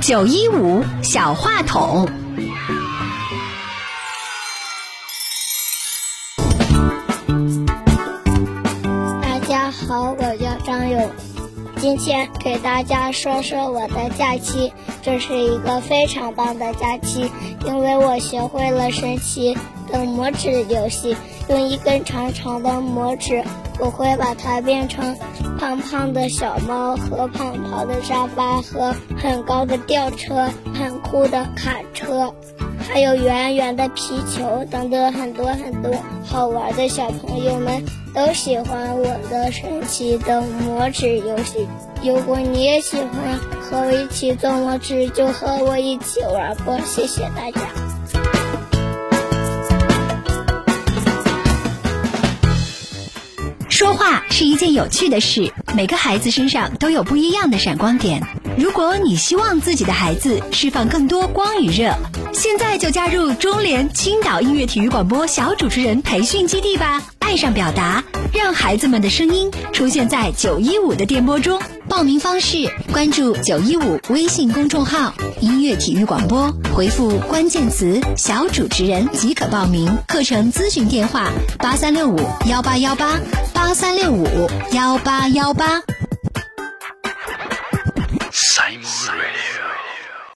九一五小话筒。大家好，我叫张勇，今天给大家说说我的假期。这是一个非常棒的假期，因为我学会了神奇的拇指游戏。用一根长长的拇指，我会把它变成胖胖的小猫和胖胖的沙发和很高的吊车、很酷的卡车，还有圆圆的皮球等等很多很多好玩的。小朋友们都喜欢我的神奇的魔指游戏。如果你也喜欢和我一起做魔指，就和我一起玩吧。谢谢大家。说话是一件有趣的事，每个孩子身上都有不一样的闪光点。如果你希望自己的孩子释放更多光与热，现在就加入中联青岛音乐体育广播小主持人培训基地吧！爱上表达，让孩子们的声音出现在九一五的电波中。报名方式：关注九一五微信公众号“音乐体育广播”，回复关键词“小主持人”即可报名。课程咨询电话：八三六五幺八幺八八三六五幺八幺八。Simon, Simon.